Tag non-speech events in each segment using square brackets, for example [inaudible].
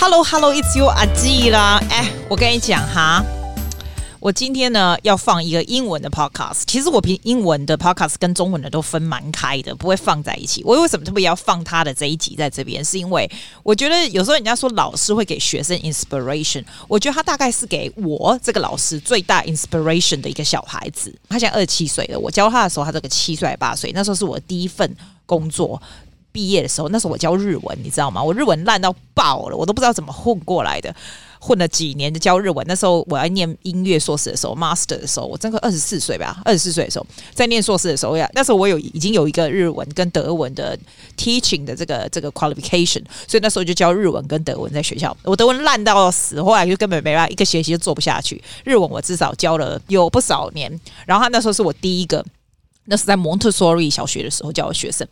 Hello Hello It's you 阿季啦！哎，我跟你讲哈，我今天呢要放一个英文的 podcast。其实我平英文的 podcast 跟中文的都分蛮开的，不会放在一起。我为什么特别要放他的这一集在这边？是因为我觉得有时候人家说老师会给学生 inspiration，我觉得他大概是给我这个老师最大 inspiration 的一个小孩子。他现在二十七岁了，我教他的时候他这个七岁八岁，那时候是我第一份工作。毕业的时候，那时候我教日文，你知道吗？我日文烂到爆了，我都不知道怎么混过来的。混了几年就教日文，那时候我要念音乐硕士的时候，master 的时候，我真个二十四岁吧，二十四岁的时候在念硕士的时候呀，那时候我有已经有一个日文跟德文的 teaching 的这个这个 qualification，所以那时候就教日文跟德文在学校。我德文烂到死，后来就根本没办法，一个学期就做不下去。日文我至少教了有不少年，然后他那时候是我第一个，那是在 Montessori 小学的时候教的学生。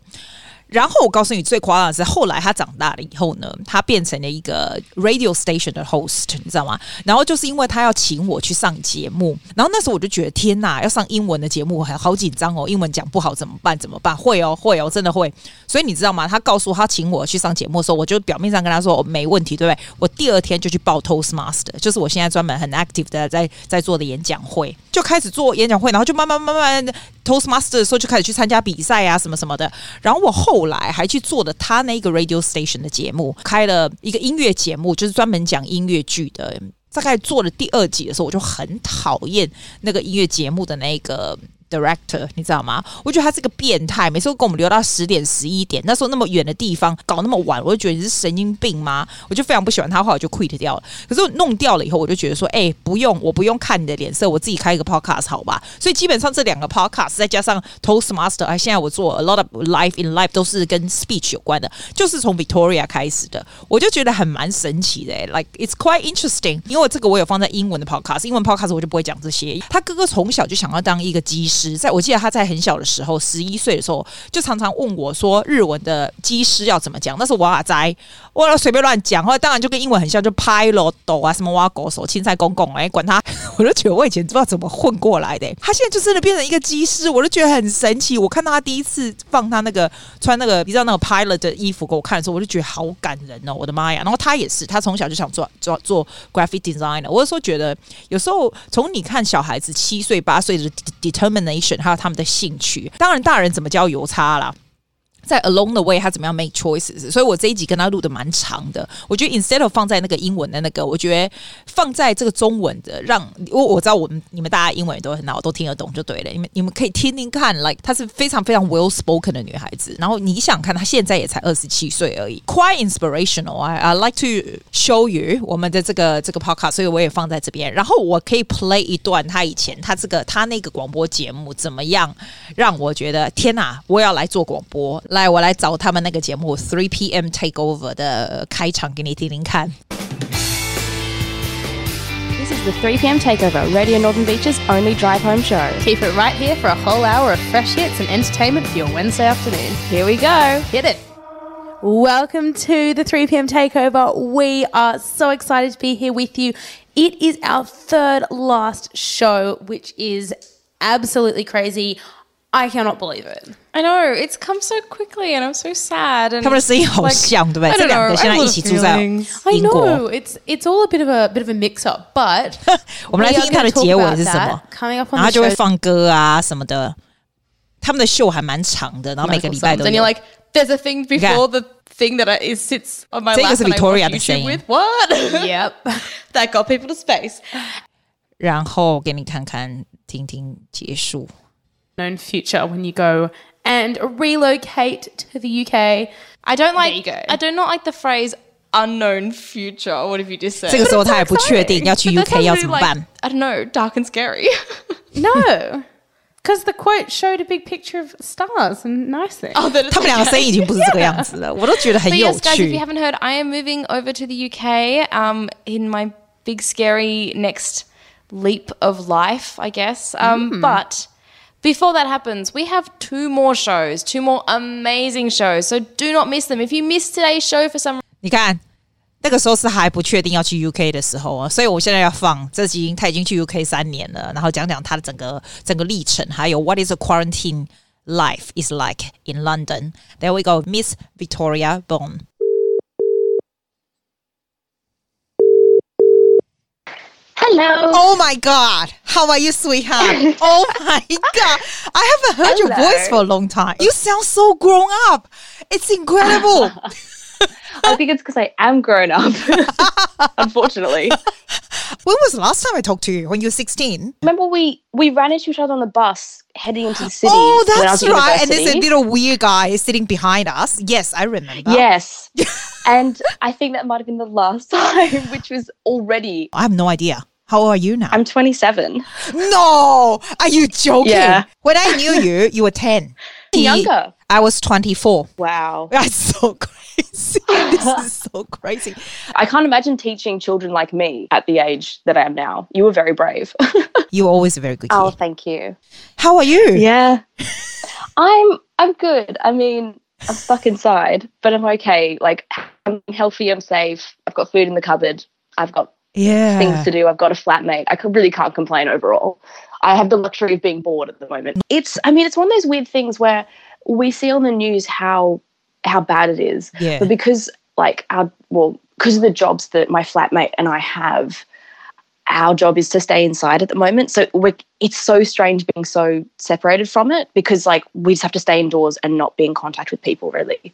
然后我告诉你，最夸张的是，后来他长大了以后呢，他变成了一个 radio station 的 host，你知道吗？然后就是因为他要请我去上节目，然后那时候我就觉得天哪，要上英文的节目，还好紧张哦，英文讲不好怎么办？怎么办？会哦，会哦，真的会。所以你知道吗？他告诉他请我去上节目的时候，我就表面上跟他说我没问题，对不对？我第二天就去报 Toastmaster，就是我现在专门很 active 的在在做的演讲会，就开始做演讲会，然后就慢慢慢慢 Toastmaster 的时候就开始去参加比赛啊，什么什么的。然后我后后来还去做了他那个 radio station 的节目，开了一个音乐节目，就是专门讲音乐剧的。大概做了第二集的时候，我就很讨厌那个音乐节目的那个。Director，你知道吗？我觉得他是个变态，每次都跟我们留到十点、十一点。那时候那么远的地方搞那么晚，我就觉得你是神经病吗？我就非常不喜欢他，后来就 quit 掉了。可是弄掉了以后，我就觉得说，哎，不用，我不用看你的脸色，我自己开一个 podcast 好吧？所以基本上这两个 podcast 再加上 Toastmaster，哎，现在我做 a lot of life in life 都是跟 speech 有关的，就是从 Victoria 开始的，我就觉得很蛮神奇的，like it's quite interesting。因为这个我有放在英文的 podcast，英文 podcast 我就不会讲这些。他哥哥从小就想要当一个机师。在我记得他在很小的时候，十一岁的时候，就常常问我说日文的机师要怎么讲。那是瓦仔，我随便乱讲，后来当然就跟英文很像，就拍咯抖啊，什么挖狗手、青菜公公，哎，管他，我就觉得我以前不知道怎么混过来的。他现在就真的变成一个机师，我就觉得很神奇。我看到他第一次放他那个穿那个你知道那个 pilot 的衣服给我看的时候，我就觉得好感人哦，我的妈呀！然后他也是，他从小就想做做做 graphic designer。我就说觉得，有时候从你看小孩子七岁八岁的 determine。Nation 还有他们的兴趣，当然大人怎么教油差啦。在 along the way，他怎么样 make choices？所以我这一集跟他录的蛮长的。我觉得 instead of 放在那个英文的那个，我觉得放在这个中文的，让我我知道我们你们大家英文都很好，都听得懂就对了。你们你们可以听听看，like 她是非常非常 well spoken 的女孩子。然后你想看，她现在也才二十七岁而已，quite inspirational。I I like to show you 我们的这个这个 podcast，所以我也放在这边。然后我可以 play 一段她以前她这个她那个广播节目怎么样，让我觉得天哪，我要来做广播。来，我来找他们那个节目《Three PM Takeover》的开场给你听听看。This is the 3 p.m. Takeover, Radio Northern Beaches only drive home show. Keep it right here for a whole hour of fresh hits and entertainment for your Wednesday afternoon. Here we go. Hit it. Welcome to the 3 p.m. Takeover. We are so excited to be here with you. It is our third last show, which is absolutely crazy. I cannot believe it. I know it's come so quickly, and I'm so sad. And 他们的声音好像，对不对？这两个现在一起住在 I know it's it's all a bit of a bit of a mix up, but 我们来听听它的结尾是什么。 Coming up on 然后 the 就会 show 放歌啊什么的。他们的秀还蛮长的，然后每个礼拜都 and 有 you're。like, there's a thing before the thing that I, is sits on my 这个 lap 是 and I Victoria watch 的声 YouTube 音 with. What? [laughs] Yep. that got people to space. [laughs] 然后给你看看，听听结束。 known future when you go and relocate to the UK. I don't like. you go. I do not like the phrase unknown future. What have you just said? 这个时候他还不确定要去 But that UK 要 sounds 怎么 really 办 like,。I don't know, dark and scary. [laughs] No. Because the quote showed a big picture of stars and nice things. oh, that 他们两个声音已经不是这个样子了，我都觉得很 But [laughs] 有 yes, guys, if 趣 you。haven't heard, I am moving over to the UK um, in my big, scary next leap of life, I guess. Um, But before that happens, we have two more shows, two more amazing shows. So do not miss them. If you missed today's show for some 你看，那个时候是还不确定要去 UK 的时候啊，所以我现在要放这集，他已经去 UK 三年了，然后讲讲他的整个整个历程，还有 What is a quarantine life is like in London. There we go, Miss Victoria Bone. Hello. Oh my God. How are you, sweetheart? [laughs] oh my God. I haven't heard your voice for a long time. You sound so grown up. It's incredible. [laughs] I think it's because I am grown up, [laughs] unfortunately. when was the last time I talked to you? When you were 16? Remember we we ran into each other on the bus heading into the city. Oh, when I was that's right. And there's a little weird guy sitting behind us. Yes, I remember. Yes. and I think that might have been the last time, which was already I have no idea. How old are you now? I'm 27. no, are you joking? Yeah. When I knew you, you were 10. [laughs] Younger. I was 24. Wow. [laughs] That's so crazy. [laughs] this is so crazy. I can't imagine teaching children like me at the age that I am now. You were very brave. you were always a very good oh, kid. oh, thank you. How are you? Yeah. I'm I'm good. I mean, I'm stuck inside, but I'm okay. Like I'm healthy, I'm safe. I've got food in the cupboard. I've got Yeah. things to do. I've got a flatmate. I could, really can't complain overall. I have the luxury of being bored at the moment. It's I mean, it's one of those weird things where we see on the news how how bad it is. Yeah. But because like our well, because of the jobs that my flatmate and I have, our job is to stay inside at the moment. So we're, it's so strange being so separated from it because like we just have to stay indoors and not be in contact with people really.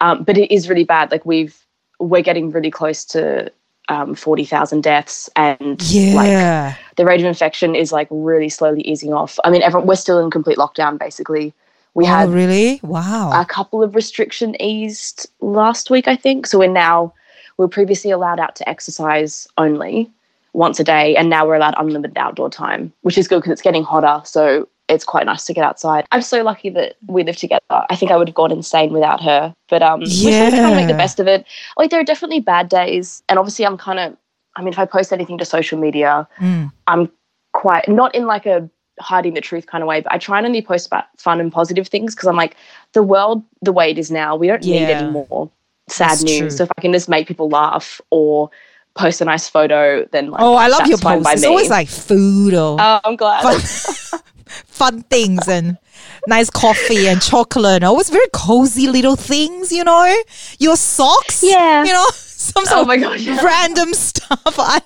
Um, but it is really bad. Like we've we're getting really close to um, forty thousand deaths, and yeah. like the rate of infection is like really slowly easing off. I mean, everyone we're still in complete lockdown basically. We oh, had really? Wow. a couple of restriction eased last week, I think. So we're now we were previously allowed out to exercise only once a day, and now we're allowed unlimited outdoor time, which is good because it's getting hotter. So it's quite nice to get outside. I'm so lucky that we live together. I think I would have gone insane without her, but um, we're still trying to make the best of it. Like there are definitely bad days, and obviously I'm kind of. I mean, if I post anything to social media, Mm. I'm quite not in like a hiding the truth kind of way, but I try and only post about fun and positive things because I'm like, the world the way it is now, we don't need Yeah. any more sad That's news. true. So if I can just make people laugh or post a nice photo, then like Oh, I love your posts. It's me. always like food or oh, I'm glad. [laughs] [laughs] fun, fun things and nice coffee and chocolate and always very cozy little things, you know? Your socks. Yeah. You know, [laughs] some sort Oh my gosh, yeah. random stuff. [laughs] I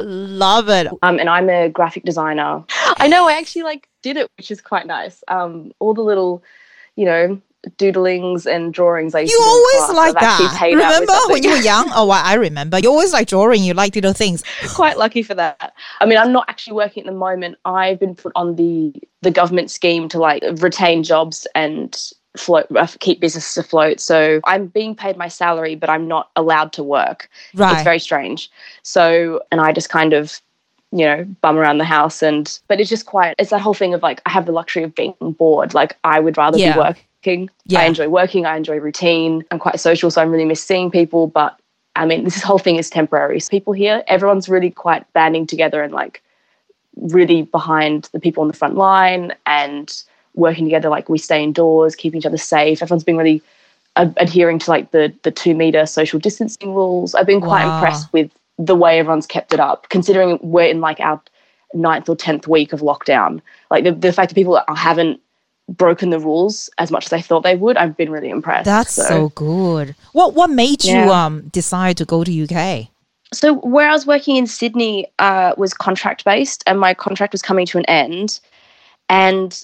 love it. um, and I'm a graphic designer. I know I actually like did it, which is quite nice. Um, all the little, you know, doodlings and drawings I used You to do in always like that. paid out with Remember when you were [laughs] young? Oh, I I remember. You always like drawing. You like little things. [laughs] quite lucky for that. I mean, I'm not actually working at the moment. I've been put on the the government scheme to like retain jobs and float uh, keep businesses afloat. So I'm being paid my salary, but I'm not allowed to work. Right. It's very strange. So and I just kind of you know bum around the house and but it's just quiet. it's that whole thing of like I have the luxury of being bored. Like I would rather Yeah. be working. Yeah. I enjoy working. I enjoy routine. I'm quite social, so I'm really miss seeing people, but I mean, this whole thing is temporary. So people here, everyone's really quite banding together and like really behind the people on the front line and working together. Like we stay indoors, keeping each other safe. Everyone's been really adhering to like the the two meter social distancing rules. I've been quite Wow. impressed with the way everyone's kept it up, considering we're in like our ninth or tenth week of lockdown. Like the the fact that people haven't broken the rules as much as I thought they would, I've been really impressed. That's so, good. What What made you um decide to go to UK? so where I was working in Sydney uh, was contract based, and my contract was coming to an end. And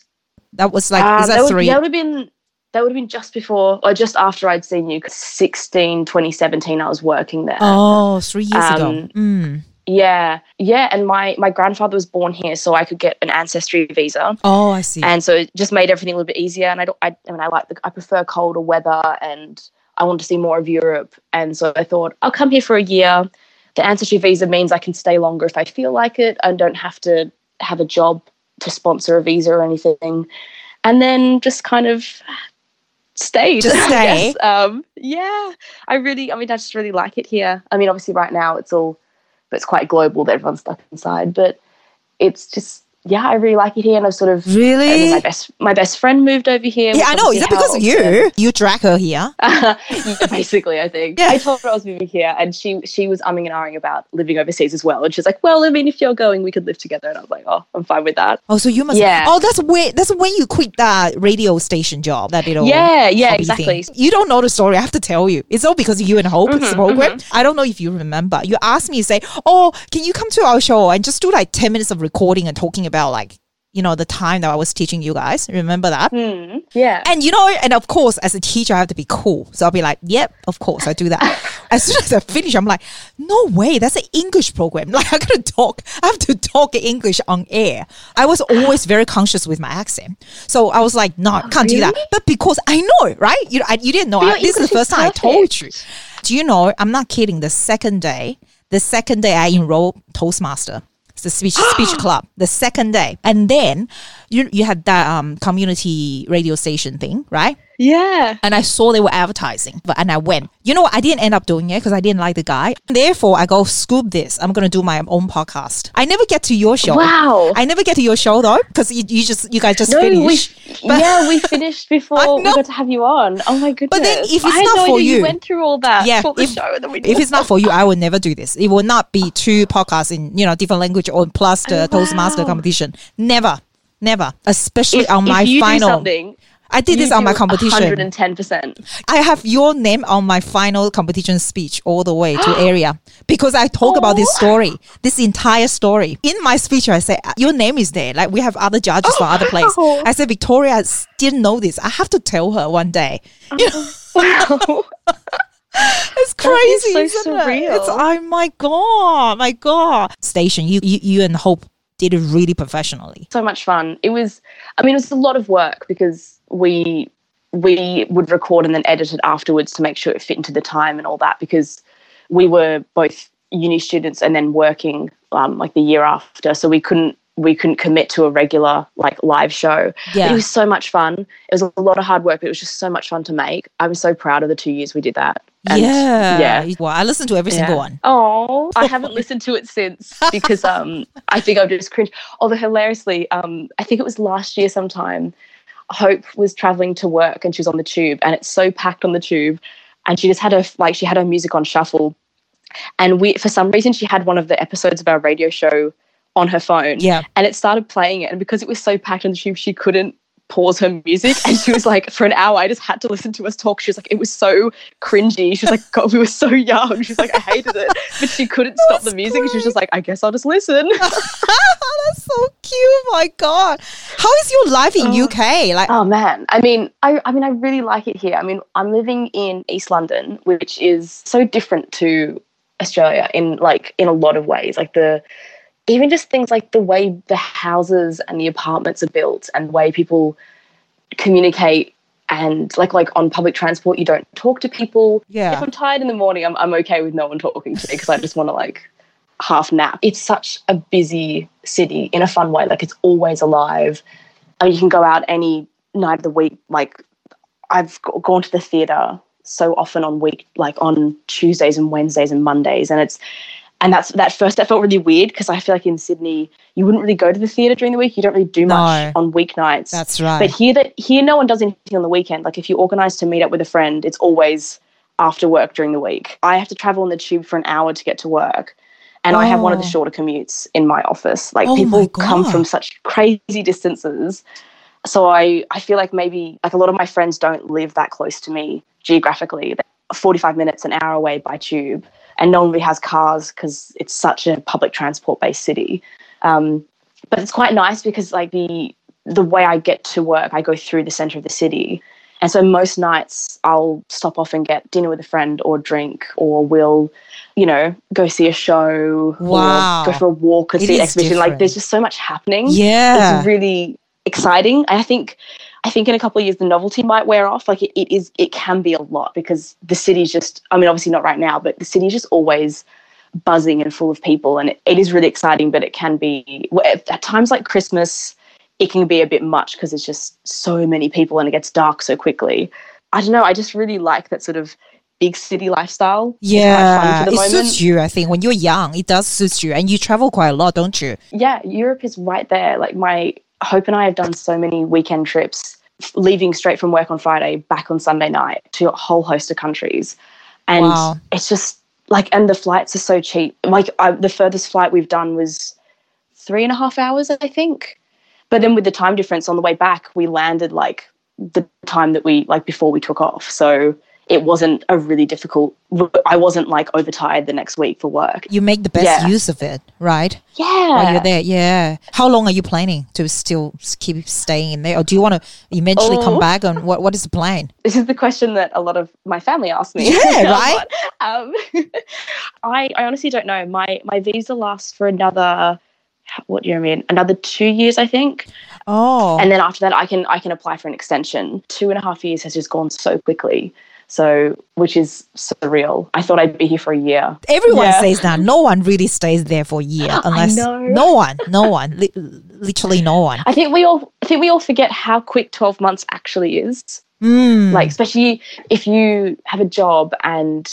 That was like uh, is that, that would, three? that would have been that would have been just before or just after I'd seen you 16, 2017, I was working there. Oh, three years ago. Um, Mm. Yeah, yeah. And my my grandfather was born here, so I could get an ancestry visa. Oh, I see. and so it just made everything a little bit easier. And I don't, I, I mean, I like the, I prefer colder weather, and I want to see more of Europe. And so I thought I'll come here for a year. The ancestry visa means I can stay longer if I feel like it. I don't have to have a job to sponsor a visa or anything. And then just kind of stayed. Just [laughs] stay? Um, yeah, I really, I mean, I just really like it here. I mean, obviously, right now it's all, it's quite global that everyone's stuck inside, but it's just yeah, I really like it here, and I've sort of Really? my best my best friend moved over here. Yeah, I know. Is that because of you? You drag her here. [laughs] basically, I think. Yeah. I told her I was moving here, and she she was umming and ahhing about living overseas as well. And she's like, "Well, I mean, if you're going, we could live together." And I was like, "Oh, I'm fine with that." Oh, so you must. Yeah. Oh, that's where. That's when you quit that radio station job. That little. Yeah, yeah, exactly. thing. You don't know the story. I have to tell you. It's all because of you and Hope Mm-hmm, program. I don't know if you remember. You asked me to say, "Oh, can you come to our show and just do like ten minutes of recording and talking about like." You know the time that I was teaching you guys. Remember that? Hmm. Yeah. And you know, and of course, as a teacher, I have to be cool. So I'll be like, "Yep, of course, I do that." [laughs] as soon as I finish, I'm like, "No way, that's an English program. [laughs] Like I gotta talk. I have to talk English on air." I was always very conscious with my accent, so I was like, "No, can't do that." But because I know it, right? You, I, you didn't know. I, this is the English is first time I told you. Do you know? I'm not kidding. The second day, the second day I enrolled Toastmaster. It's the speech speech [gasps] club. The second day, and then you you had that um community radio station thing, right? yeah. And I saw they were advertising, but and I went. You know what? I didn't end up doing it because I didn't like the guy. Therefore, I go scoop this. I'm gonna do my own podcast. I never get to your show. Wow. I never get to your show though because you, you just you guys just No, we. But- yeah we [laughs] finished before we got to have you on. Oh my goodness! But then if it's I not no for idea you- went through all that yeah, for the if, show. That we if it's not for you, I will never do this. It will not be two podcasts in you know different language or plus the Oh, Toastmaster wow. competition. Never, never. Especially if, on my if you final. do something, I did this on my competition. 110 percent. I have your name on my final competition speech all the way to area because I talk about this oh. story, this entire story. In my speech, I say, uh, your name is there. Like we have other judges for other places. Oh, wow. I said, Victoria didn't know this. I have to tell her one day. You know, oh, Wow. [laughs] it's crazy, so isn't it? surreal. It's, oh my God, my God. Station, you, you, you and Hope did it really professionally. so much fun. It was, I mean, it was a lot of work because we we would record and then edit it afterwards to make sure it fit into the time and all that because we were both uni students and then working um, like the year after, so we couldn't we couldn't commit to a regular like live show. But Yeah. it was so much fun. It was a lot of hard work, but it was just so much fun to make. I'm so proud of the two years we did that. And yeah. yeah. Well, I listened to every single one. Oh, I haven't listened to it since [laughs] because um I think I've just cringed. Although hilariously, um I think it was last year sometime. Hope was traveling to work and she was on the tube and it's so packed on the tube, and she just had her like she had her music on shuffle, and we for some reason she had one of the episodes of our radio show on her phone. Yeah. and it started playing it, and because it was so packed on the tube, she couldn't pause her music and she was like for an hour i just had to listen to us talk. She was like it was so cringy. She was like [laughs] god we were so young. She was like i hated it. But she couldn't stop the music and she was just like i guess i'll just listen. [laughs] That's so cute. Oh my God. How is your life in oh. UK? Like, oh man. I mean I, I mean i really like it here. I mean i'm living in east london which is so different to australia in like in a lot of ways. Like the even just things like the way the houses and the apartments are built and the way people communicate and like like on public transport you don't talk to people. Yeah. if i'm tired in the morning i'm, I'm okay with no one talking to me because i just want to like half nap. It's such a busy city in a fun way like it's always alive. I mean, you can go out any night of the week like i've g- gone to the theater so often on week like on tuesdays and wednesdays and mondays and it's and that's that first that felt really weird because i feel like in sydney you wouldn't really go to the theater during the week you don't really do much No. on weeknights that's right. but here that here no one does anything on the weekend. Like if you organise to meet up with a friend, it's always after work during the week. I have to travel on the tube for an hour to get to work. And I have one of the Oh. shorter commutes in my office. Like Oh people come from such crazy distances. So I, I feel like maybe like a lot of my friends don't live that close to me geographically. They're 45 minutes, an hour away by tube. And no one really has cars because it's such a public transport based city. Um, but it's quite nice because like the the way I get to work, I go through the center of the city. And so most nights I'll stop off and get dinner with a friend or drink or we'll, you know, go see a show Wow. or go for a walk or It see an exhibition. different. Like there's just so much happening. yeah. It's really exciting. I think I think in a couple of years the novelty might wear off. Like it, it is it can be a lot because the city's just I mean, obviously not right now, but the city's just always buzzing and full of people and it, it is really exciting but it can be at, times like christmas it can be a bit much because it's just so many people and it gets dark so quickly i don't know i just really like that sort of big city lifestyle. It's quite fun Yeah, it moment. suits you. I think when you're young, it does suit you, and you travel quite a lot, don't you? yeah, Europe is right there. Like my Hope and I have done so many weekend trips, leaving straight from work on Friday, back on Sunday night to a whole host of countries, and Wow. it's just like, and the flights are so cheap. Like I, the furthest flight we've done was three and a half hours, I think. But then with the time difference on the way back, we landed like the time that we like before we took off. So it wasn't a really difficult. I wasn't like overtired the next week for work. You make the best Yeah. use of it, right? Yeah, While you're there, yeah. How long are you planning to still keep staying in there, or do you want to eventually come Oh. back? And what what is the plan? this is the question that a lot of my family ask me. [laughs] Yeah, [laughs] right? um, [laughs] I, I honestly don't know. My my visa lasts for another what do you mean? Another two years, I think. Oh, And then after that, I can I can apply for an extension. Two and a half years has just gone so quickly. So, which is surreal. I thought I'd be here for a year. everyone yeah. says that. No one really stays there for a year, [gasps] unless know. no one, no one, li- literally no one. I think we all I think we all forget how quick twelve months actually is. Mm. like especially if you have a job and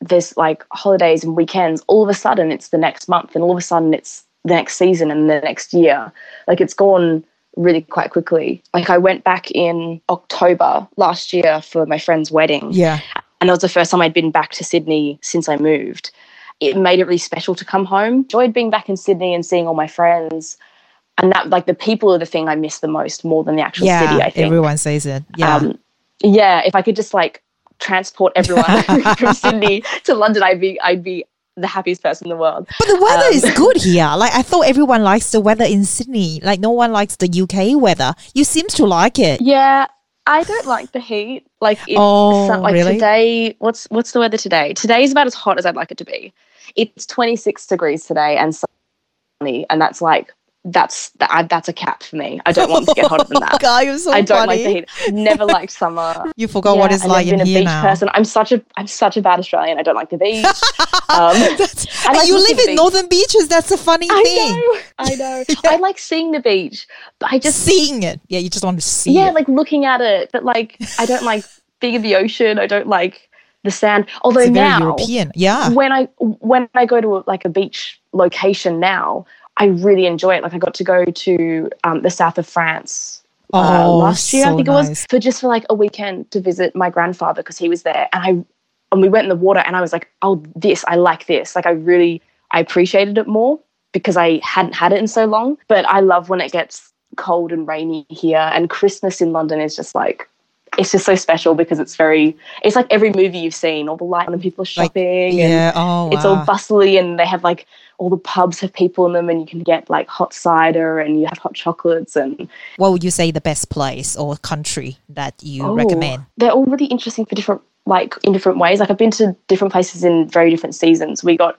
there's like holidays and weekends all of a sudden it's the next month and all of a sudden it's the next season and the next year like it's gone really quite quickly like i went back in october last year for my friend's wedding yeah, and that was the first time i'd been back to sydney since i moved it made it really special to come home enjoyed being back in sydney and seeing all my friends and that like the people are the thing i miss the most more than the actual yeah. city i think Everyone says it. Yeah. um, yeah, if I could just like transport everyone [laughs] from Sydney to London, I'd be I'd be the happiest person in the world. But the weather Um, is [laughs] good here. Like I thought everyone likes the weather in Sydney. Like no one likes the UK weather. You seems to like it. Yeah, I don't like the heat. Like it's Oh, like really? today. What's what's the weather today? Today is about as hot as I'd like it to be. It's 26 degrees today and sunny, and that's like that's that, that's a cap for me. I don't want to get hotter than [laughs] that. God, you're so I don't funny. like the heat. Never [laughs] liked summer. You forgot what it's like in a here beach now. person. I'm such a I'm such a bad Australian. I don't like the beach. [laughs] Um, I and like you live in the northern beaches. That's a funny I thing. know, I know. I like seeing the beach, but I just Seeing it. Yeah, you just want to see yeah, it. like looking at it. But like, I don't like being in the ocean. I don't like the sand. Although now, European. Yeah. when I when I go to a, like a beach location now, I really enjoy it. Like I got to go to um, the south of France. uh, Oh, last year, I so think it was for just for like a weekend to visit my grandfather because he was there, and I and we went in the water, and I was like, oh, this I like this. Like I really I appreciated it more because I hadn't had it in so long. But I love when it gets cold and rainy here, and Christmas in London is just like. It's just so special because it's very. It's like every movie you've seen. All the light and people are Like, shopping. and Yeah. Oh, it's wow. all bustly and they have like all the pubs have people in them and you can get like hot cider and you have hot chocolates and what would you say the best place or country that you Oh, recommend? they're all really interesting for different like in different ways like i've been to different places in very different seasons we got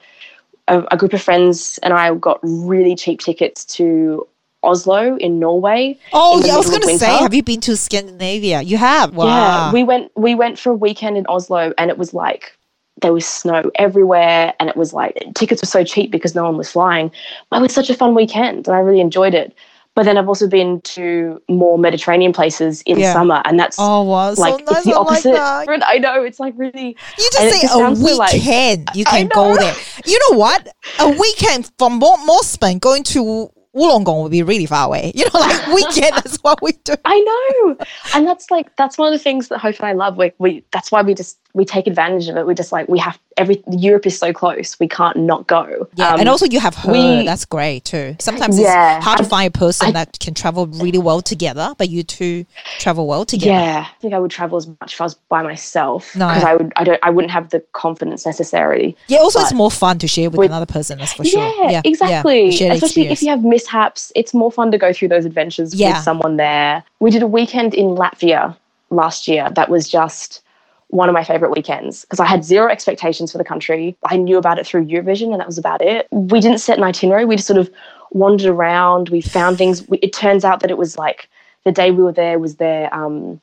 a, a group of friends and i got really cheap tickets to oslo in norway Oh, in yeah. I was going to say, have you been to Scandinavia? You have. Wow. Yeah, we went we went for a weekend in Oslo and it was like there was snow everywhere and it was like tickets were so cheap because no one was flying. But it was such a fun weekend and I really enjoyed it. But then I've also been to more Mediterranean places in Yeah. summer and that's oh, wow. So like it's the I like opposite. that. [laughs] I know it's like really You just say just a so, like- weekend. you [laughs] can go there. You know what? A weekend from Mo- Mosman going to Wollongong would be really far away. You know, like [laughs] weekend. that's what we do. I know. And that's like that's one of the things that Hope and I love. We, we that's why we just we take advantage of it. We're just like we have every Europe is so close. We can't not go. Yeah, Um, and also you have her. we- that's great too. Sometimes Yeah, it's hard to find a person I- that can travel really well together, but you two travel well together. Yeah, I think I would travel as much if I was by myself No. because I would. I don't. I wouldn't have the confidence necessarily. Yeah, also it's more fun to share with, with- another person, that's for sure. Yeah, exactly. The Especially if you have mishaps, it's more fun to go through those adventures Yeah. with someone there. We did a weekend in Latvia last year. That was just one of my favorite weekends because I had zero expectations for the country. I knew about it through Eurovision, and that was about it. We didn't set an itinerary. We just sort of wandered around. We found things. We, it turns out that it was like the day we were there was their um,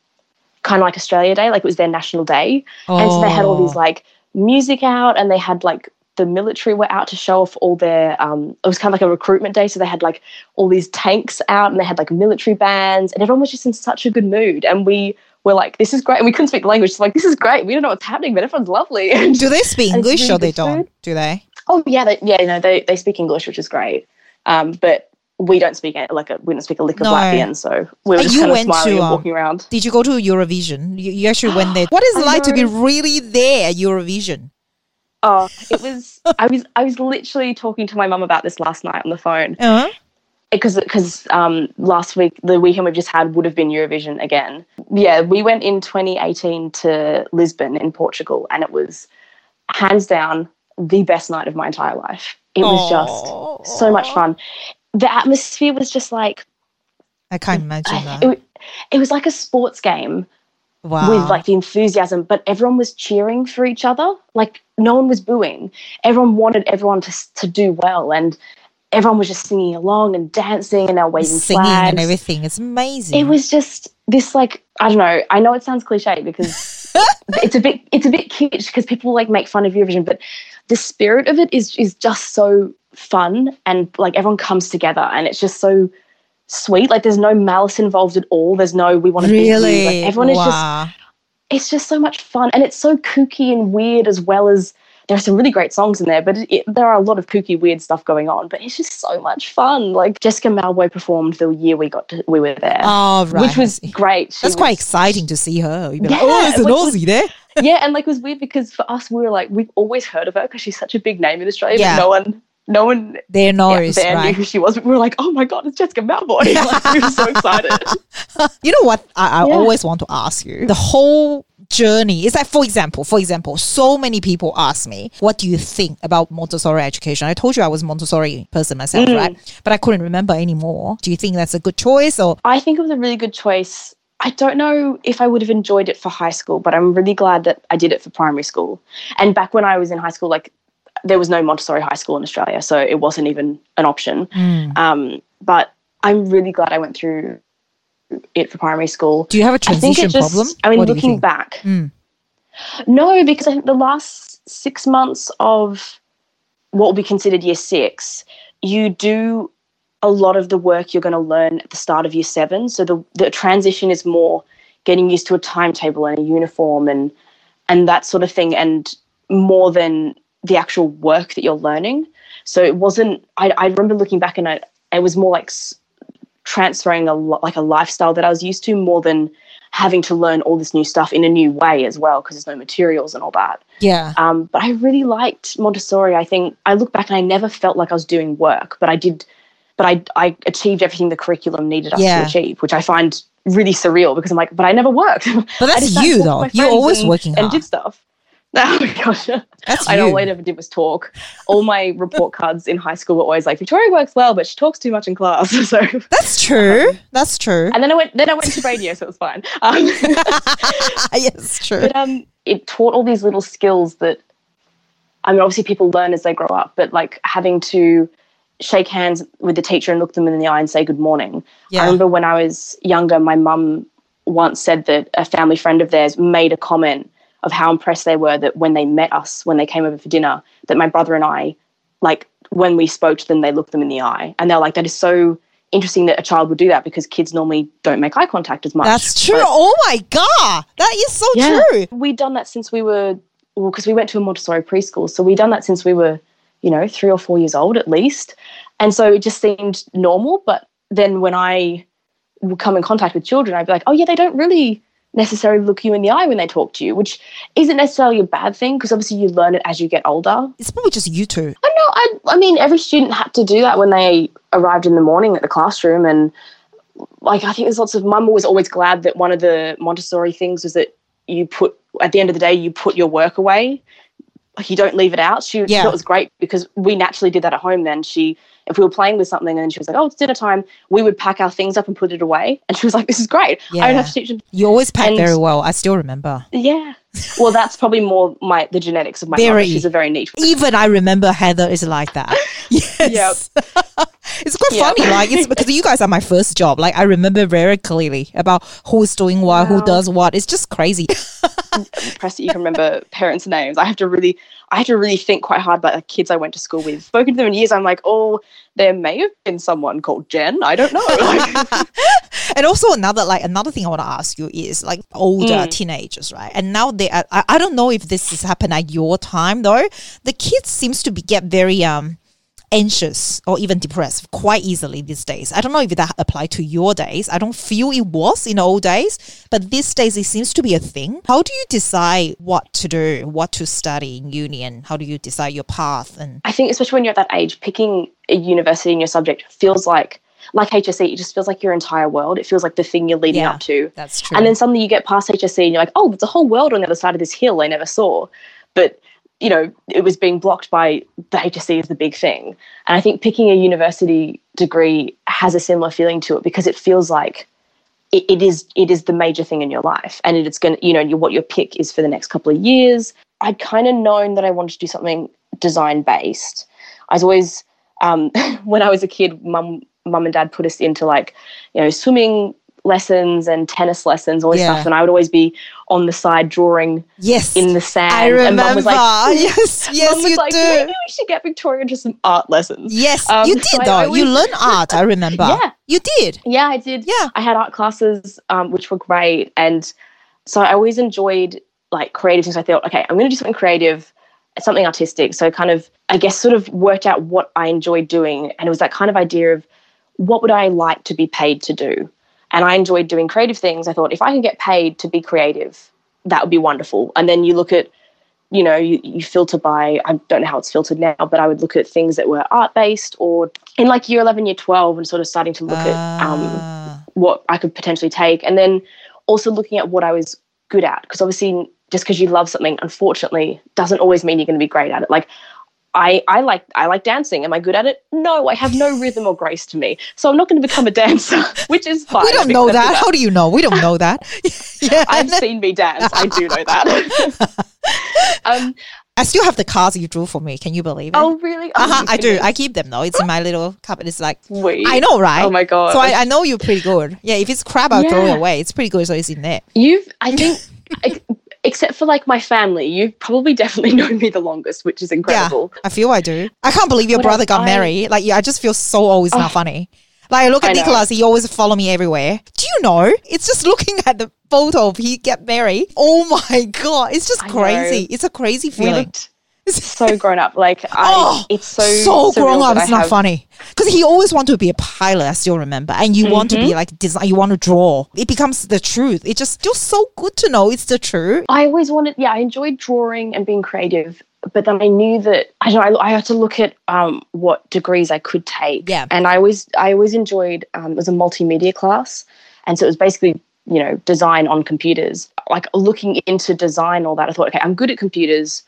kind of like Australia Day, like it was their national day. And so they had all these Oh. like music out and they had like the military were out to show off all their um it was kind of like a recruitment day so they had like all these tanks out and they had like military bands and everyone was just in such a good mood and we were like, "This is great," and we couldn't speak the language. It's like, "This is great. We don't know what's happening, but everyone's lovely." [laughs] Do they speak English really or they don't? Do they? oh yeah, they, yeah, you know, they they speak English, which is great. Um, but we don't speak like a, we don't speak a lick of No. Latvian, so we were just you kind of smiling to, and um, walking around. Did you go to Eurovision? You, you actually went there. [gasps] What is it like to be really there at Eurovision? Oh, it was. I was I was literally talking to my mum about this last night on the phone Uh-huh. Because because um, last week the weekend we've just had would have been Eurovision again. Yeah, we went in 2018 to Lisbon in Portugal, and it was hands down the best night of my entire life. It was just so much fun. The atmosphere was just like I can't imagine that. it, it was like a sports game wow. with like the enthusiasm, but everyone was cheering for each other. Like no one was booing. Everyone wanted everyone to to do well, and everyone was just singing along and dancing, and they were waving Singing flags. and everything. It's amazing. It was just this like I don't know. I know it sounds cliche because [laughs] it's a bit it's a bit kitsch because people like make fun of Eurovision, but the spirit of it is is just so fun and like everyone comes together and it's just so sweet. Like there's no malice involved at all. There's no we want to really. Like everyone is just it's just so much fun and it's so kooky and weird as well as there are some really great songs in there but it, there are a lot of kooky weird stuff going on but it's just so much fun like jessica mauboy performed the year we got to, we were there Oh, right. which was great She That's quite exciting to see her. You'd be like, Yeah, oh, there's an which was- Aussie there. [laughs] yeah and like it was weird because for us we were like we've always heard of her because she's such a big name in australia Yeah. but no one no one They're yeah, knows, there knew who she was we were like oh my god it's jessica mauboy [laughs] like, we were so [laughs] excited You know what? I, I Yeah. always want to ask you the whole journey is like, for example, for example, so many people ask me, what do you think about Montessori education? I told you I was a Montessori person myself, Mm. right? But I couldn't remember anymore. Do you think that's a good choice or? I think it was a really good choice. I don't know if I would have enjoyed it for high school, but I'm really glad that I did it for primary school. And back when I was in high school, like there was no Montessori high school in Australia, so it wasn't even an option. Um, but I'm really glad I went through it for primary school. Do you have a I think transition it just, problem? I mean, What looking back, Mm. no, because I think the last six months of what will be considered year six, you do a lot of the work you're going to learn at the start of year seven. So the, the transition is more getting used to a timetable and a uniform and and that sort of thing, and more than the actual work that you're learning. So it wasn't. I, I remember looking back and it, it was more like transferring a like a lifestyle that I was used to more than having to learn all this new stuff in a new way as well because there's no materials and all that. Yeah. Um, but I really liked Montessori. I think I look back and I never felt like I was doing work, but I did. But I I achieved everything the curriculum needed us Yeah. to achieve, which I find really surreal because I'm like, but I never worked. [laughs] But that's and you though. You're always and- working and hard. did stuff. [laughs] Oh my gosh. That's I know all I ever did was talk. All my report cards in high school were always like, Victoria works well, but she talks too much in class. [laughs] So That's true. That's true. and then I went then I went to radio, so it was fine. Um, [laughs] yes, true. but um, it taught all these little skills that I mean, obviously people learn as they grow up, but like having to shake hands with the teacher and look them in the eye and say good morning. Yeah. I remember when I was younger, my mum once said that a family friend of theirs made a comment of how impressed they were that when they met us, when they came over for dinner, that my brother and I, like when we spoke to them, they looked them in the eye. And they're like, that is so interesting that a child would do that because kids normally don't make eye contact as much. That's true. But- oh my god, that is so yeah. true. We'd done that since we were, well, because we went to a Montessori preschool. So we'd done that since we were, you know, three or four years old at least. And so it just seemed normal. But then when I would come in contact with children, I'd be like, oh, yeah, they don't really necessarily look you in the eye when they talk to you, which isn't necessarily a bad thing because obviously you learn it as you get older. It's probably just you two. I know. I, I mean, every student had to do that when they arrived in the morning at the classroom. And like, I think there's lots of, mum was always glad that one of the Montessori things was that you put, at the end of the day, you put your work away. Like, you don't leave it out. She, she thought it was great because we naturally did that at home then. She, if we were playing with something and she was like, oh, it's dinner time, we would pack our things up and put it away. And she was like, this is great. I don't have to teach them. You always pack And- very well. I still remember. Yeah. Well, that's probably more my the genetics of my Very. mother. She's a very neat Even I remember Heather is like that. [laughs] Yes. [laughs] it's quite Yep. funny. Like it's [laughs] because you guys are my first job. Like I remember very clearly about who's doing what, who does what. It's just crazy. impressed that you can remember parents' names. I have to really, I have to really think quite hard about the kids I went to school with. Spoken to them in years. I'm like, oh, there may have been someone called Jen. I don't know. [laughs] [laughs] And also another like another thing I want to ask you is like older teenagers, right? And now they are, I, I don't know if this has happened at your time though. The kids seems to be get very um anxious or even depressed quite easily these days. I don't know if that applied to your days. I don't feel it was in old days, but these days it seems to be a thing. How do you decide what to do, what to study in uni, and how do you decide your path? And I think, especially when you're at that age, picking a university in your subject feels like, like HSC, it just feels like your entire world. It feels like the thing you're leading Yeah. up to. that's true. And then suddenly you get past HSC and you're like, oh, there's a whole world on the other side of this hill I never saw. But, you know, it was being blocked by the HSC is the big thing. And I think picking a university degree has a similar feeling to it because it feels like it, it is it is the major thing in your life. And it's going to, you know, you, what your pick is for the next couple of years. I'd kind of known that I wanted to do something design based. I was always, um, [laughs] when I was a kid, mum, mum and dad put us into like, you know, swimming lessons and tennis lessons, all this Yeah. stuff. And I would always be on the side drawing yes, in the sand. I And remember. mum was like, [laughs] yes, [laughs] yes, mum was you like, do. maybe we should get Victoria into some art lessons. Yes, Um, you so did I though. you learn [laughs] art. I remember. Yeah. you did. Yeah, I did. Yeah. I had art classes, um, which were great. And so I always enjoyed like creative things. I thought, okay, I'm going to do something creative, something artistic. So kind of, I guess, sort of worked out what I enjoyed doing. And it was that kind of idea of what would I like to be paid to do? And I enjoyed doing creative things. I thought, if I can get paid to be creative, that would be wonderful. And then you look at, you know, you, you filter by, I don't know how it's filtered now, but I would look at things that were art based or in like year 11, year 12, and sort of starting to look at um, Ah, what I could potentially take, and then also looking at what I was good at. Because obviously, just because you love something, unfortunately, doesn't always mean you're going to be great at it. Like I, I like I like dancing. Am I good at it? No, I have no rhythm or grace to me, so I'm not going to become a dancer, [laughs] which is fine. we don't know accepted that. How do you know? We don't know that. [laughs] yeah, I've seen me dance. I do know that. [laughs] um, I still have the cards you drew for me. Can you believe it? oh really? Oh, uh-huh, I do. I keep them though. It's in my little cupboard. It's like Sweet. I know, right? Oh my god. So I, I know you're pretty good. Yeah, if it's crap, I'll throw it away. It's pretty good, so it's in there. You've, I think, ex- except for like my family, you've probably definitely [laughs] know me the longest, which is incredible. Yeah, I feel I do. I can't believe your What brother got I- married. Like, yeah, I just feel so always not Oh. funny. Like, I look at I. Nicholas, he always follow me everywhere. Do you know? It's just [laughs] looking at the photo of he get married. Oh my [laughs] god, it's just I know. crazy. It's a crazy We feeling. looked so grown up. Like, I, Oh, it's so so grown up. It's not have- funny because he always wanted to be a pilot. I still remember, and you want to Mm-hmm. be like design. You want to draw. It becomes the truth. It just feels so good to know it's the truth. I always wanted, yeah, I enjoyed drawing and being creative, but then I knew that I don't know. I, I had to look at um, what degrees I could take. Yeah. and I always, I always enjoyed. Um, it was a multimedia class, and so it was basically, you know, design on computers. Like looking into design, all that. I thought, okay, I'm good at computers.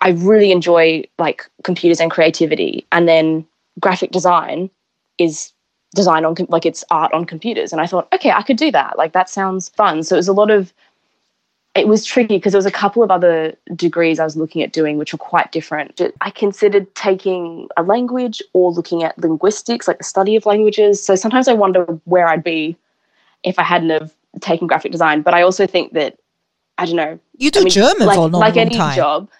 I, really enjoy like computers and creativity, and then graphic design is design on like it's art on computers and i thought okay i could do that like that sounds fun so it was a lot of it was tricky because there was a couple of other degrees I was looking at doing which were quite different. I considered taking a language or looking at linguistics, like the study of languages. So sometimes I wonder where I'd be if I hadn't have taken graphic design. But I also think that I don't know. You do I mean, German like, for a long, like long any time. job.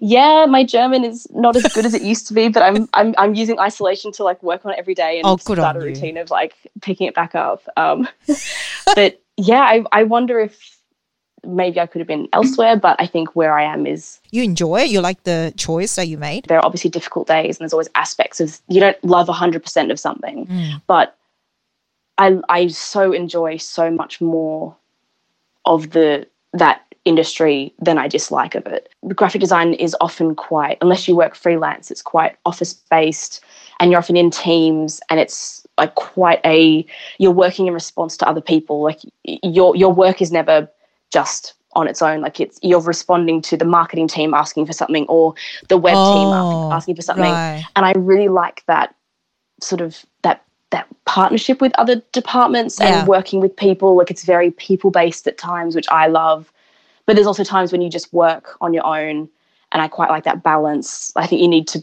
Yeah, my German is not as good as it used to be, but I'm I'm I'm using isolation to like work on it every day and Oh, start a you. routine of like picking it back up. Um, [laughs] but yeah, I I wonder if maybe I could have been elsewhere, but I think where I am is You enjoy it. You like the choice that you made. there are obviously difficult days and there's always aspects of you don't love 100% of something Mm. but I I so enjoy so much more of the that industry than I dislike of it. Graphic design is often quite unless you work freelance it's quite office based and you're often in teams and it's like quite a you're working in response to other people like your your work is never just on its own like it's you're responding to the marketing team asking for something or the web team Oh, asking, asking for something Right. and I really like that sort of that that partnership with other departments Yeah. and working with people. Like it's very people based at times, which I love. But there's also times when you just work on your own, and I quite like that balance. I think you need to.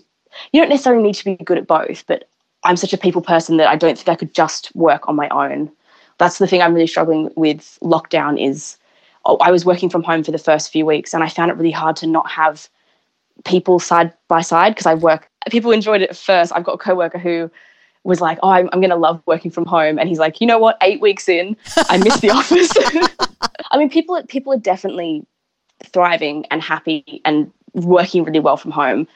You don't necessarily need to be good at both, but I'm such a people person that I don't think I could just work on my own. That's the thing I'm really struggling with. Lockdown is. oh, I was working from home for the first few weeks, and I found it really hard to not have people side by side because I work people enjoyed it at first. I've got a coworker who was like, "Oh, I'm, I'm going to love working from home," and he's like, "You know what? Eight weeks in, I miss the [laughs] office." [laughs] I mean, people are, people are definitely thriving and happy and working really well from home.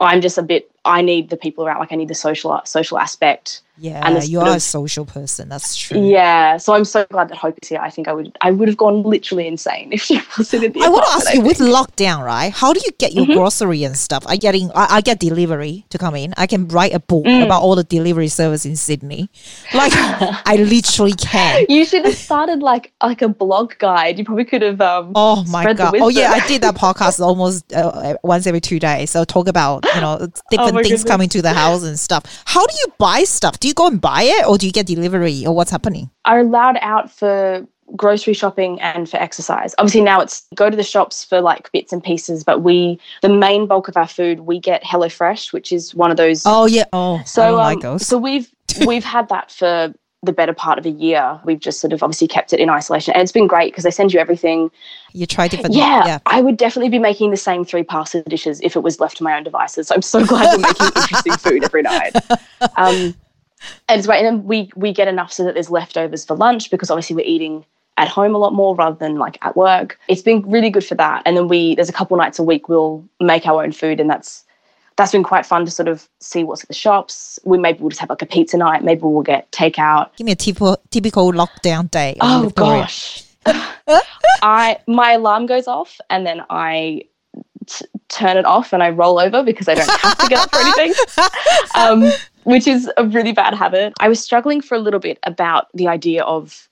I'm just a bit. I need the people around. Like I need the social social aspect. Yeah, And you are a social person. That's true. Yeah. So I'm so glad that Hope is here. I think I would I would have gone literally insane [laughs] if she wasn't in the. I want to ask you with lockdown, right? How do you get your grocery and stuff? I getting I, I get delivery to come in. I can write a book about all the delivery service in Sydney. Like I literally can. [laughs] You should have started like like a blog guide. You probably could have. Um, Oh my god! Oh yeah, I did that [laughs] podcast almost uh, once every two days. So talk about you know [gasps] different Things goodness. coming to the house and stuff. How do you buy stuff? Do you go and buy it, or do you get delivery, or what's happening? are allowed out for grocery shopping and for exercise. Obviously now it's go to the shops for like bits and pieces, but we the main bulk of our food we get HelloFresh, which is one of those. Oh yeah. Oh, I so don't like um, those. so we've we've had that for the better part of a year. We've just sort of obviously kept it in isolation, and it's been great because they send you everything. you try different. Yeah, yeah. I would definitely be making the same three pasta dishes if it was left to my own devices. So I'm so glad we're making [laughs] interesting food every night. Um, and it's great. And then we we get enough so that there's leftovers for lunch because obviously we're eating at home a lot more rather than like at work. It's been really good for that. And then we there's a couple nights a week we'll make our own food, and that's that's been quite fun to sort of see what's at the shops. We maybe we'll just have like a pizza night. Maybe we'll get takeout. Give me a typical typical lockdown day. Oh Victoria. gosh. [laughs] I my alarm goes off and then I t- turn it off and I roll over because I don't have to get up for anything. [laughs] Um, which is a really bad habit. I was struggling for a little bit about the idea of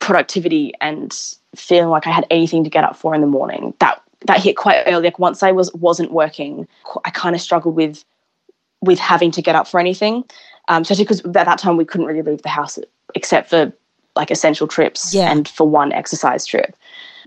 productivity and feeling like I had anything to get up for in the morning. That that hit quite early. Like once I was wasn't working, I kind of struggled with with having to get up for anything. Um, especially because at that time we couldn't really leave the house except for like essential trips Yeah. and for one exercise trip.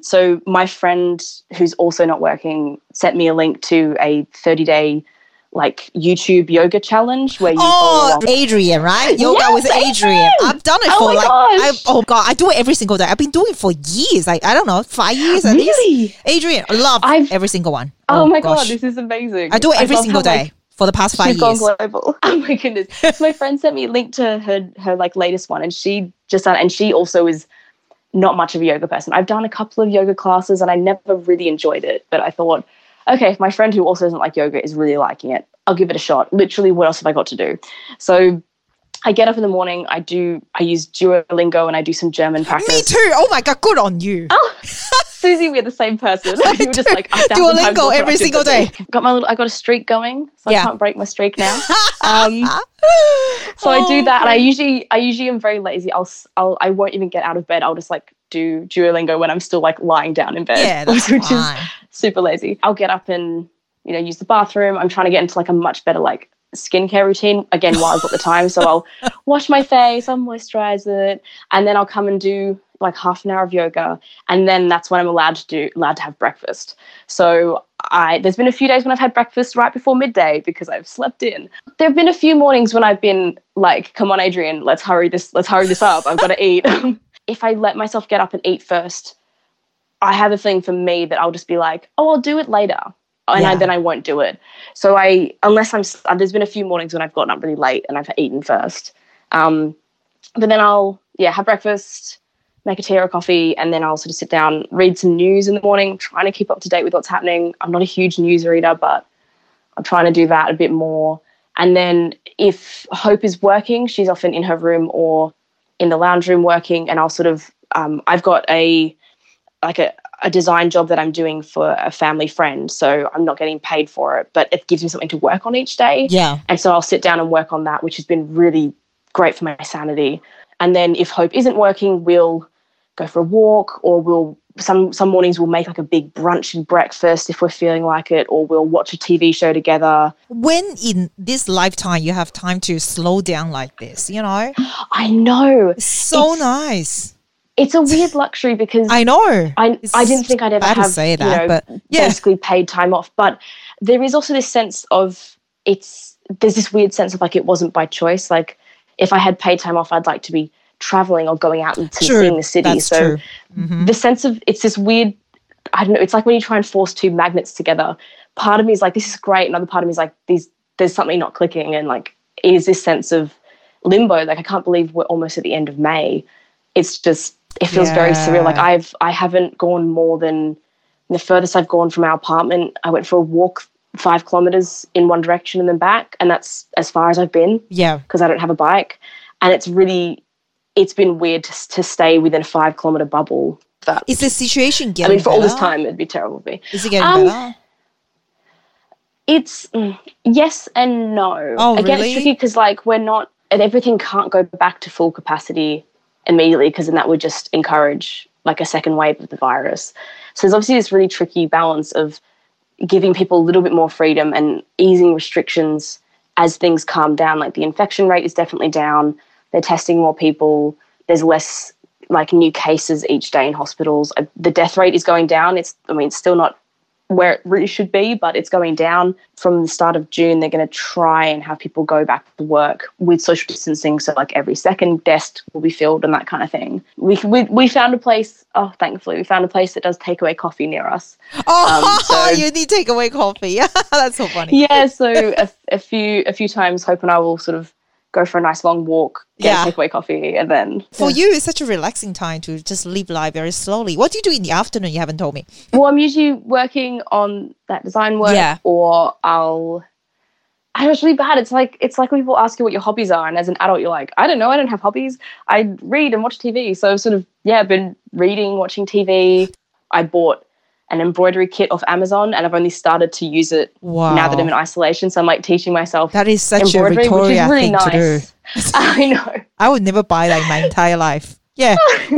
So my friend who's also not working sent me a link to a 30 day like YouTube yoga challenge where you Oh. Adriene, right? Yoga Yes, with Adriene. Adriene! I've done it Oh for like. I, oh god, I do it every single day. I've been doing it for years. Like I don't know, five years at least. Really? Adriene, I love I've- every single one. Oh, oh my gosh. god, this is amazing. I do it every single how, like, day for the past five She's gone years. global. [laughs] Oh my goodness. My friend sent me a link to her her like latest one and she just done and she also is not much of a yoga person. I've done a couple of yoga classes and I never really enjoyed it, but I thought, okay, if my friend who also doesn't like yoga is really liking it, I'll give it a shot. Literally, what else have I got to do? So I get up in the morning, I do I use Duolingo and I do some German practice. Me too. Oh my god, good on you. [laughs] Susie, we're the same person. we [laughs] were just like Duolingo every single than day. Got my little, I got a streak going, so Yeah. I can't break my streak now. [laughs] Um, so I do that, and I usually, I usually am very lazy. I'll, I'll, I won't even get out of bed. I'll just like do Duolingo when I'm still like lying down in bed, yeah, [laughs] that's which is super lazy. I'll get up and you know use the bathroom. I'm trying to get into like a much better like skincare routine again while I've got the time. So I'll [laughs] wash my face, I'll moisturize it, and then I'll come and do like half an hour of yoga, and then that's when I'm allowed to do allowed to have breakfast. So I there's been a few days when I've had breakfast right before midday because I've slept in. There have been a few mornings when I've been like, "Come on, Adriene, let's hurry this, let's hurry this up. I've got to eat." [laughs] if I let myself get up and eat first, I have a thing for me that I'll just be like, "Oh, I'll do it later." And I, then I won't do it. So I, unless I'm, uh, there's been a few mornings when I've gotten up really late and I've eaten first. Um, but then I'll, yeah, have breakfast, make a tea or a coffee, and then I'll sort of sit down, read some news in the morning, trying to keep up to date with what's happening. I'm not a huge news reader, but I'm trying to do that a bit more. And then if Hope is working, she's often in her room or in the lounge room working, and I'll sort of, um, I've got a, like a, a design job that I'm doing for a family friend. So I'm not getting paid for it, but it gives me something to work on each day. Yeah. And so I'll sit down and work on that, which has been really great for my sanity. And then if Hope isn't working, we'll go for a walk or we'll some some mornings we'll make like a big brunchy breakfast if we're feeling like it, or we'll watch a TV show together. When in this lifetime you have time to slow down like this, you know? [gasps] I know. It's so It's- nice. It's a weird luxury because [laughs] I know. I, It's I didn't think I'd ever have say you that, know, but yeah. basically paid time off. But there is also this sense of it's there's this weird sense of like it wasn't by choice. Like if I had paid time off, I'd like to be traveling or going out and True, seeing the city. that's so true. Mhm. the sense of it's this weird I don't know, it's like when you try and force two magnets together. Part of me is like, this is great. Another part of me is like, these there's something not clicking and like it is this sense of limbo like i can't believe we're almost at the end of may it's just it feels very surreal like i've i haven't gone more than the furthest i've gone from our apartment i went for a walk five kilometers in one direction and then back and that's as far as i've been Yeah. because i don't have a bike and it's really it's been weird to, to stay within a five kilometer bubble but Is the situation getting. i mean for all this better? time it'd be terrible for me Is it getting Um, better? it's mm, yes and no. Oh, Again, really? it's tricky because like we're not, and everything can't go back to full capacity immediately because then that would just encourage like a second wave of the virus. So there's obviously this really tricky balance of giving people a little bit more freedom and easing restrictions as things calm down. Like the infection rate is definitely down. They're testing more people. There's less like new cases each day in hospitals. Uh, The death rate is going down. It's I mean it's still not where it really should be, but it's going down. From the start of June, they're going to try and have people go back to work with social distancing. So, like every second desk will be filled and that kind of thing. We, we, we found a place, oh, thankfully, we found a place that does takeaway coffee near us. Oh, [laughs] so- you need takeaway coffee. Yeah, [laughs] That's so funny. Yeah, so a, a few a few times, Hope and I will sort of go for a nice long walk, get Yeah. a takeaway coffee, and then. For you, it's such a relaxing time to just live life very slowly. What do you do in the afternoon? You haven't told me. Well, I'm usually working on that design work, Yeah. or I'll. I know it's really bad. It's like it's like when people ask you what your hobbies are, and as an adult, you're like, I don't know, I don't have hobbies. I read and watch TV. So I've sort of yeah, I've been reading, watching TV. I bought an embroidery kit off Amazon, and I've only started to use it Wow. now that I'm in isolation. So I'm like teaching myself That is such a Victoria is really thing to do. nice. [laughs] I know. I would never buy that in my entire life. Yeah. [laughs] [laughs]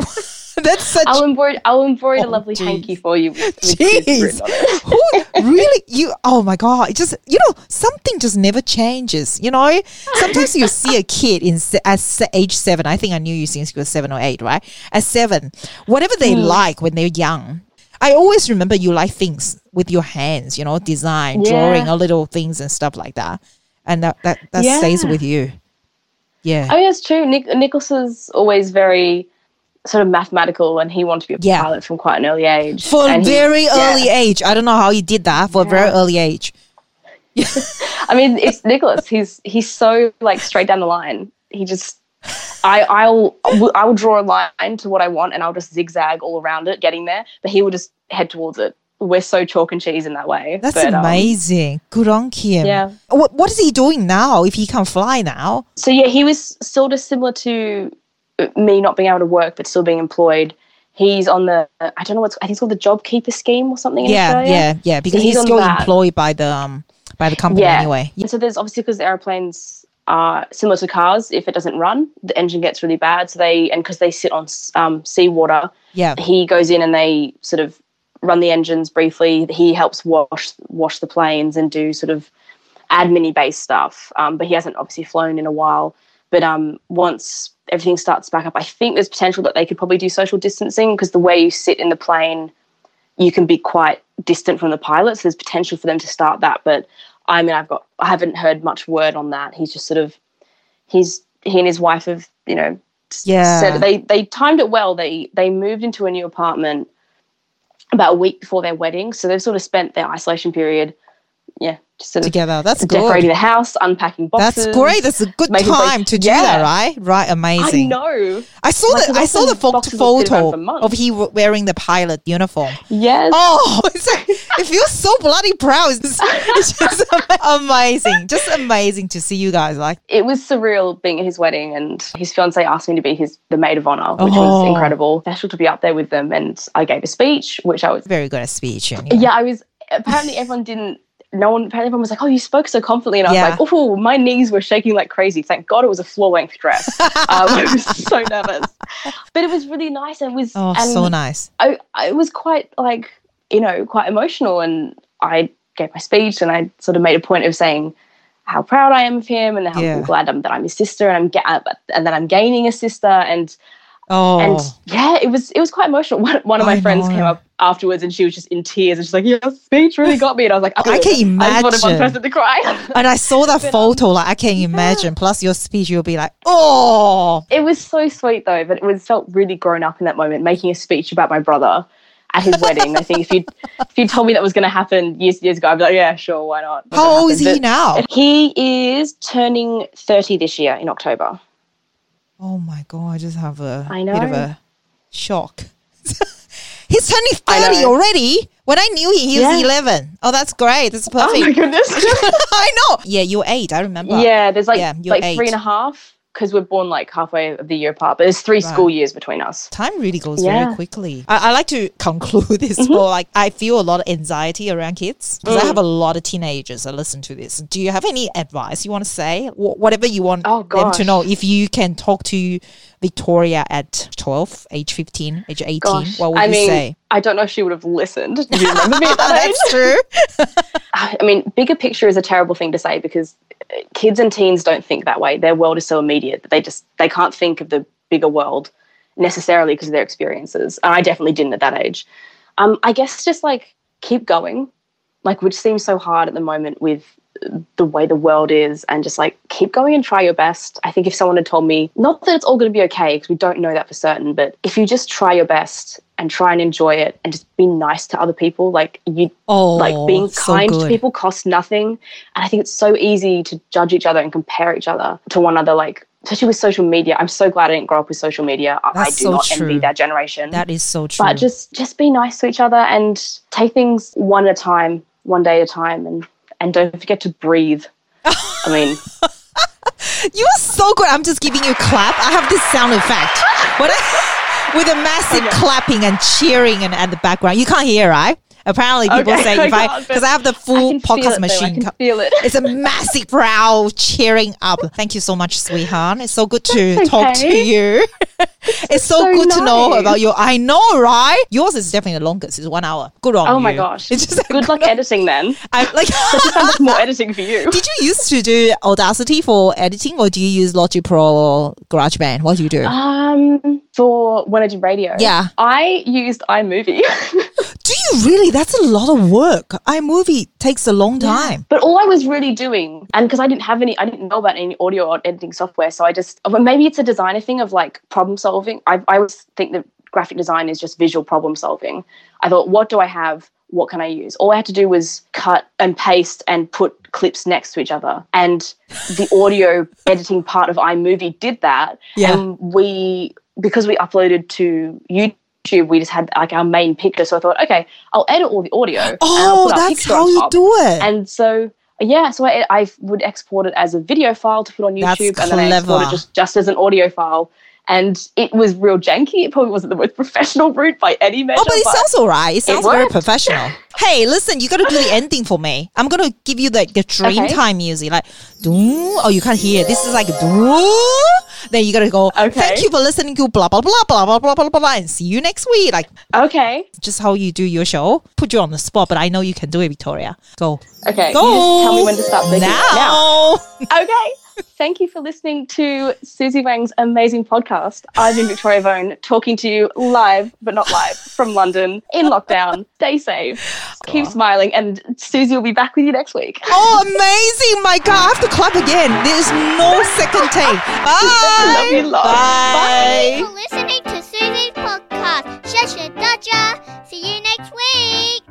That's such I'll embroider. I'll embroider Oh, a lovely jeez. hanky for you. With, with Jeez. written on it. Who really you oh my god it just you know something just never changes you know sometimes you see a kid in at age seven i think i knew you since you were seven or eight right at seven whatever they Hmm. like when they're young i always remember you like things with your hands you know design Yeah. drawing a little things and stuff like that and that that, that stays with you yeah Oh, yeah, it's true. Nick, Nicholas is always very sort of mathematical, and he wanted to be a Yeah. pilot from quite an early age. for a he- very yeah. early age i don't know how he did that for a very early age [laughs] I mean, it's Nicholas. He's he's so like straight down the line. He just, I I'll I will draw a line to what I want, and I'll just zigzag all around it, getting there. But he will just head towards it. We're so chalk and cheese in that way. That's But, um, amazing. Good on Kim. Yeah. What What is he doing now? If he can't fly now? so yeah, he was sort of similar to uh, me not being able to work but still being employed. He's on the I don't know what's I think it's called the job keeper scheme or something. in Yeah, Australia. yeah, yeah. Because he's he's, still that. employed by the um by the company Yeah. anyway. And so there's obviously because the airplanes are similar to cars. If it doesn't run, the engine gets really bad. So they and because they sit on um, seawater, Yeah. he goes in and they sort of run the engines briefly. He helps wash wash the planes and do sort of admin based stuff. Um, but he hasn't obviously flown in a while. But um, once everything starts back up, I think there's potential that they could probably do social distancing because the way you sit in the plane, you can be quite distant from the pilots. So there's potential for them to start that. But I mean, I've got I haven't heard much word on that. He's just sort of he's he and his wife have you know Yeah. said they they timed it well. They they moved into a new apartment about a week before their wedding, so they've sort of spent their isolation period, yeah, just sort of Together. That's decorating good. the house, unpacking boxes. That's great. That's a good break- time to do Yeah. that, right? Right. amazing. I know. I saw Like, the I saw the often pho- boxes that sit around photo of he wearing the pilot uniform. Yes. Oh, [laughs] it's like, it feels so bloody proud. It's, it's just amazing. Just amazing to see you guys. Like, it was surreal being at his wedding and his fiance asked me to be his the maid of honor which Oh. was incredible special to be up there with them and i gave a speech which i was very good at speech. Anyway. yeah i was apparently everyone didn't no one apparently everyone was like oh you spoke so confidently and i Yeah. was like oh my knees were shaking like crazy thank god it was a floor length dress [laughs] um, i was so nervous but it was really nice it was Oh, so nice. I, I was quite like you know quite emotional and i gave my speech and i sort of made a point of saying how proud i am of him and how Yeah. glad I'm, that i'm his sister and i'm ga- uh, and that i'm gaining a sister and Oh, and yeah it was it was quite emotional [laughs] one, one of my I friends know. came up afterwards and she was just in tears and she's like yeah speech really got me and i was like I can't imagine oh, i just one person to cry and I saw that [laughs] photo. Um, like, I can't imagine. Plus, your speech, you'll be like, oh, it was so sweet though but it was felt really grown up in that moment making a speech about my brother at his wedding. I think if you if you told me that was going to happen years years ago, I'd be like, yeah, sure, why not? How old is he now? He is turning 30 this year in October. Oh my god, I just have a I bit of a shock. [laughs] He's turning 30 already. When I knew he, he was Yeah. 11. Oh, that's great. That's perfect. Oh my goodness. [laughs] I know. Yeah, you're eight. I remember. yeah, there's like Yeah, like three eight. and a half because we're born like halfway of the year apart, but there's three Right. school years between us. Time really goes Yeah. very quickly. I, I like to conclude [laughs] this Mm-hmm. for like I feel a lot of anxiety around kids because Mm. I have a lot of teenagers that listen to this. Do you have any advice you want to say? Wh- whatever you want Oh, them to know. If you can talk to Victoria at 12, age 15, age 18, Gosh, what would I you mean, say? I don't know if she would have listened. Do you remember me [laughs] at that age? That's true. [laughs] I mean, bigger picture is a terrible thing to say because uh, kids and teens don't think that way. Their world is so immediate that they just they can't think of the bigger world necessarily because of their experiences. And I definitely didn't at that age. Um, I guess just like keep going, like which seems so hard at the moment with the way the world is and just like keep going and try your best. I think if someone had told me, not that it's all going to be okay because we don't know that for certain, but if you just try your best and try and enjoy it and just be nice to other people, like you Oh, like being so kind to people costs nothing and i think it's so easy to judge each other and compare each other to one another like especially with social media i'm so glad i didn't grow up with social media i, I do so not true. envy that generation That is so true. but just just be nice to each other and take things one at a time one day at a time and and don't forget to breathe i mean [laughs] You are so good. I'm just giving you a clap. I have this sound effect. What I, [laughs] with a massive Okay. clapping and cheering and at the background. You can't hear, right? Apparently, people Okay, say if I I because but I have the full podcast it. I machine. can feel it. It's a [laughs] massive crowd cheering up. Thank you so much, sweetheart. It's so good to That's talk to you. [laughs] it's so, so good to know about your. I know, right? Yours is definitely the longest. It's one hour. Good on oh you. my gosh It's just good luck [laughs] editing then I like. [laughs] like more editing for you Did you used to do Audacity for editing, or do you use Logic Pro or GarageBand? What do you do? um for when i did radio Yeah. i used imovie do you really? That's a lot of work. iMovie takes a long time. But all I was really doing, and because I didn't have any, I didn't know about any audio or editing software, so I just, well, maybe it's a designer thing of like problem solving. I, I always think that graphic design is just visual problem solving. I thought, what do I have? What can I use? All I had to do was cut and paste and put clips next to each other. And the [laughs] audio editing part of iMovie did that. Yeah. And we, because we uploaded to YouTube, we just had like our main picture. So I thought, okay, I'll edit all the audio. Oh, that's how you do it. And so yeah, so I, I would export it as a video file to put on That's YouTube, and then I export it just just as an audio file. And it was real janky. It probably wasn't the most [laughs] professional route by any measure. Oh, but it sounds all right. It sounds very professional. [laughs] hey, listen, you got to do the ending for me. I'm going to give you the, the dream Okay. time music. Like, doo. Oh, you can't hear. This is like, doo. Then you got to go, Okay. thank you for listening to blah, blah, blah, blah, blah, blah, blah, blah, blah, and see you next week. Like, okay, just how you do your show. Put you on the spot, but I know you can do it, Victoria. Go. okay. Go. Tell me when to stop. Now, now. [laughs] okay. Thank you for listening to Susie Wang's amazing podcast. I've been Victoria Vone talking to you live, but not live, from London in lockdown. Stay safe. Keep smiling, and Susie will be back with you next week. Oh, amazing. My God, I have to clap again. There's no second take. [laughs] Bye. Love you lot. Bye. for listening to Susie's podcast. Shasha Dodger. See you next week.